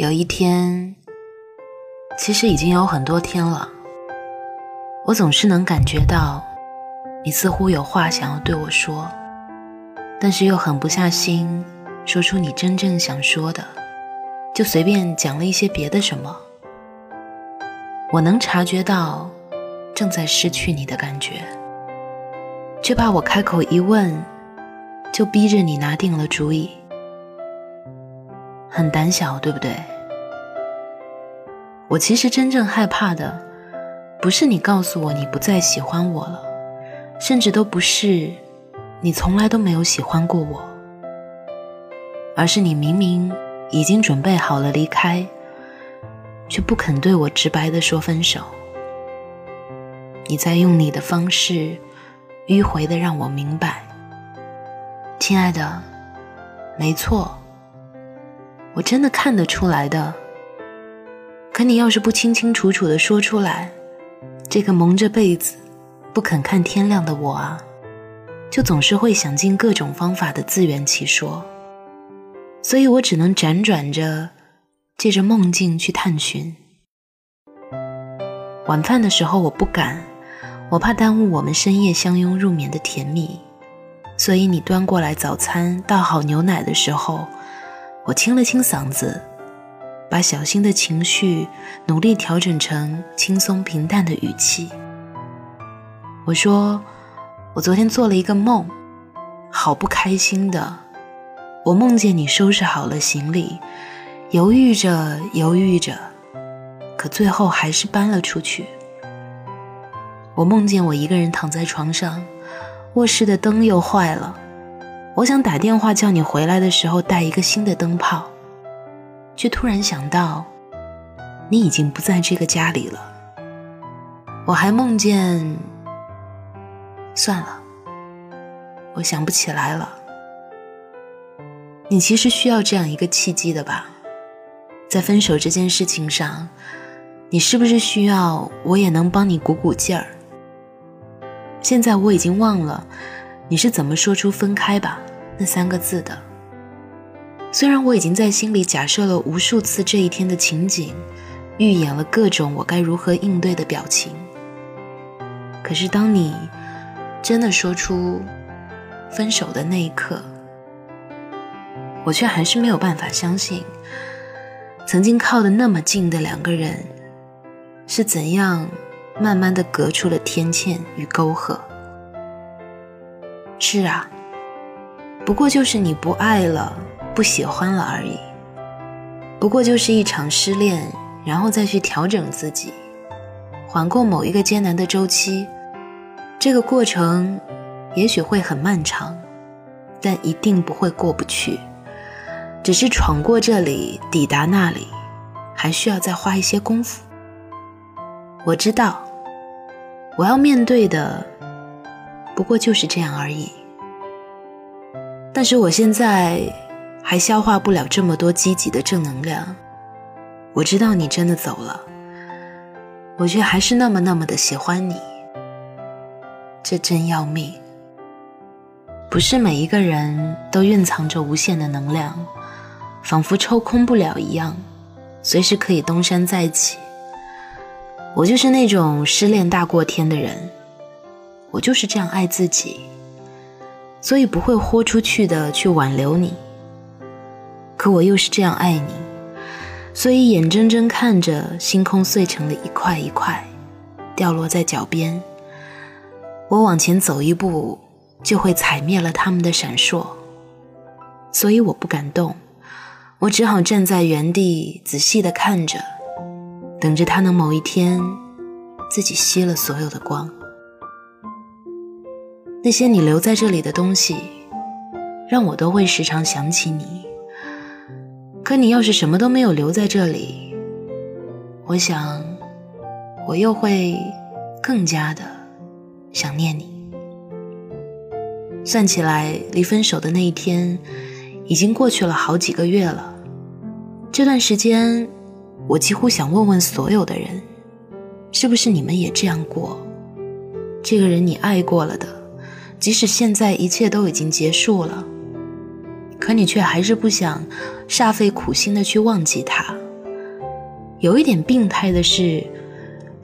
有一天，其实已经有很多天了，我总是能感觉到，你似乎有话想要对我说，但是又狠不下心说出你真正想说的，就随便讲了一些别的什么。我能察觉到正在失去你的感觉，却怕我开口一问，就逼着你拿定了主意。很胆小，对不对？我其实真正害怕的，不是你告诉我你不再喜欢我了，甚至都不是你从来都没有喜欢过我，而是你明明已经准备好了离开，却不肯对我直白的说分手。你在用你的方式迂回的让我明白，亲爱的，没错。我真的看得出来的，可你要是不清清楚楚的说出来，这个蒙着被子不肯看天亮的我啊，就总是会想尽各种方法的自圆其说，所以我只能辗转着，借着梦境去探寻。晚饭的时候我不敢，我怕耽误我们深夜相拥入眠的甜蜜，所以你端过来早餐倒好牛奶的时候。我清了清嗓子，把小心的情绪努力调整成轻松平淡的语气。我说：“我昨天做了一个梦，好不开心的。我梦见你收拾好了行李，犹豫着犹豫着，可最后还是搬了出去。我梦见我一个人躺在床上，卧室的灯又坏了。”我想打电话叫你回来的时候带一个新的灯泡，却突然想到，你已经不在这个家里了。我还梦见，算了，我想不起来了。你其实需要这样一个契机的吧，在分手这件事情上，你是不是需要我也能帮你鼓鼓劲儿？现在我已经忘了。你是怎么说出“分开吧”那三个字的？虽然我已经在心里假设了无数次这一天的情景，预演了各种我该如何应对的表情，可是当你真的说出分手的那一刻，我却还是没有办法相信，曾经靠得那么近的两个人，是怎样慢慢的隔出了天堑与沟壑。是啊，不过就是你不爱了，不喜欢了而已。不过就是一场失恋，然后再去调整自己，缓过某一个艰难的周期。这个过程也许会很漫长，但一定不会过不去。只是闯过这里，抵达那里，还需要再花一些功夫。我知道，我要面对的。不过就是这样而已。但是我现在还消化不了这么多积极的正能量。我知道你真的走了，我却还是那么那么的喜欢你。这真要命。不是每一个人都蕴藏着无限的能量，仿佛抽空不了一样，随时可以东山再起。我就是那种失恋大过天的人。我就是这样爱自己，所以不会豁出去的去挽留你。可我又是这样爱你，所以眼睁睁看着星空碎成了一块一块，掉落在脚边。我往前走一步，就会踩灭了他们的闪烁。所以我不敢动，我只好站在原地，仔细的看着，等着他能某一天自己熄了所有的光。那些你留在这里的东西，让我都会时常想起你。可你要是什么都没有留在这里，我想，我又会更加的想念你。算起来，离分手的那一天，已经过去了好几个月了。这段时间，我几乎想问问所有的人，是不是你们也这样过？这个人你爱过了的。即使现在一切都已经结束了，可你却还是不想煞费苦心的去忘记他，有一点病态的是，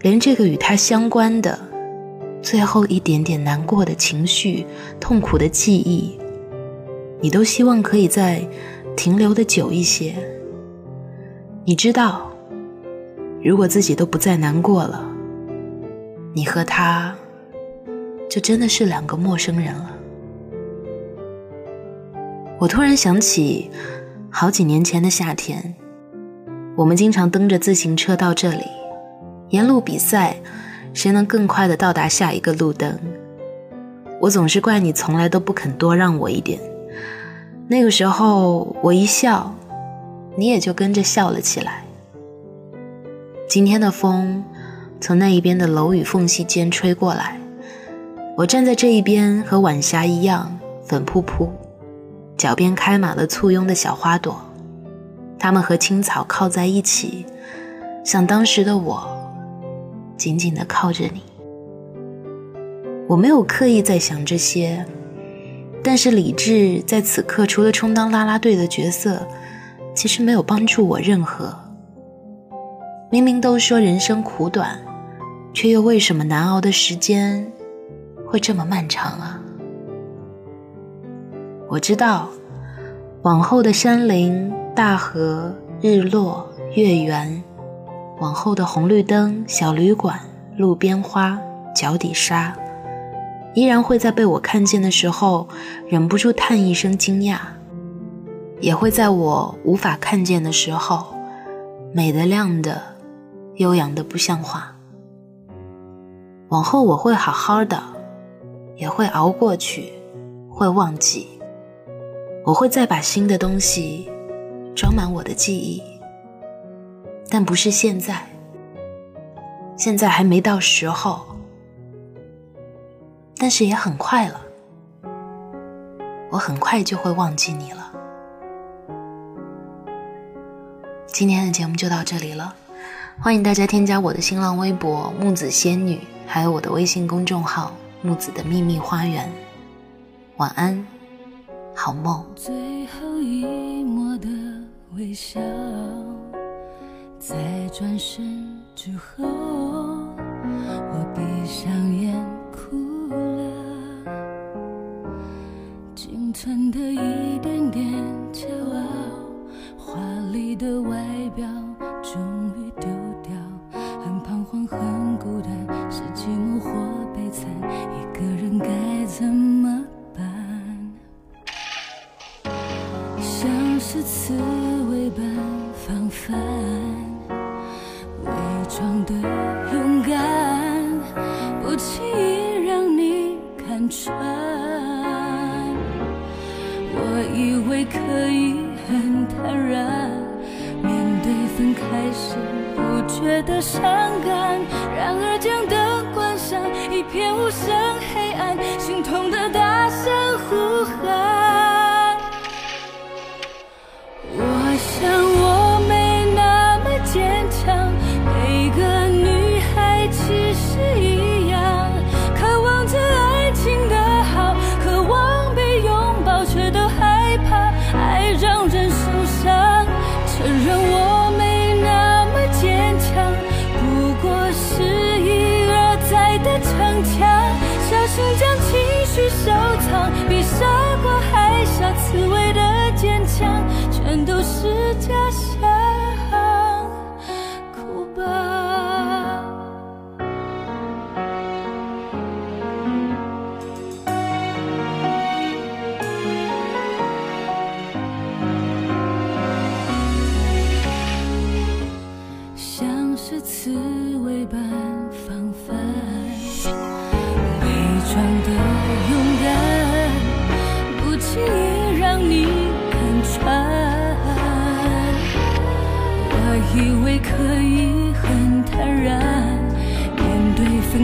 连这个与他相关的最后一点点难过的情绪、痛苦的记忆，你都希望可以再停留的久一些。你知道，如果自己都不再难过了，你和他就真的是两个陌生人了。我突然想起，好几年前的夏天。我们经常蹬着自行车到这里，沿路比赛，谁能更快的到达下一个路灯。我总是怪你从来都不肯多让我一点。那个时候我一笑，你也就跟着笑了起来。今天的风从那一边的楼宇缝隙间吹过来，我站在这一边和晚霞一样粉扑扑，脚边开满了簇拥的小花朵。它们和青草靠在一起，像当时的我，紧紧地靠着你。我没有刻意在想这些，但是理智在此刻除了充当啦啦队的角色，其实没有帮助我任何。明明都说人生苦短，却又为什么难熬的时间会这么漫长啊？我知道，往后的山林。大河、日落、月圆，往后的红绿灯、小旅馆、路边花、脚底沙，依然会在被我看见的时候，忍不住叹一声惊讶；也会在我无法看见的时候，美的、亮的、悠扬的不像话。往后我会好好的，也会熬过去，会忘记，我会再把新的东西。装满我的记忆，但不是现在。现在还没到时候，但是也很快了。我很快就会忘记你了。今天的节目就到这里了，欢迎大家添加我的新浪微博木子仙女，还有我的微信公众号木子的秘密花园。晚安，好梦。最后一抹的。微笑，在转身之后，以为可以很坦然面对分开时不觉得伤感，然而将灯关上，一片无声黑暗，心痛的大声呼喊。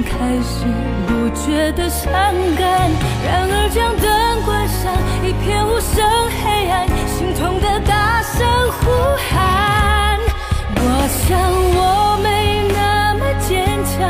开始不觉得伤感，然而将灯关上，一片无声黑暗，心痛的大声呼喊。我想我没那么坚强，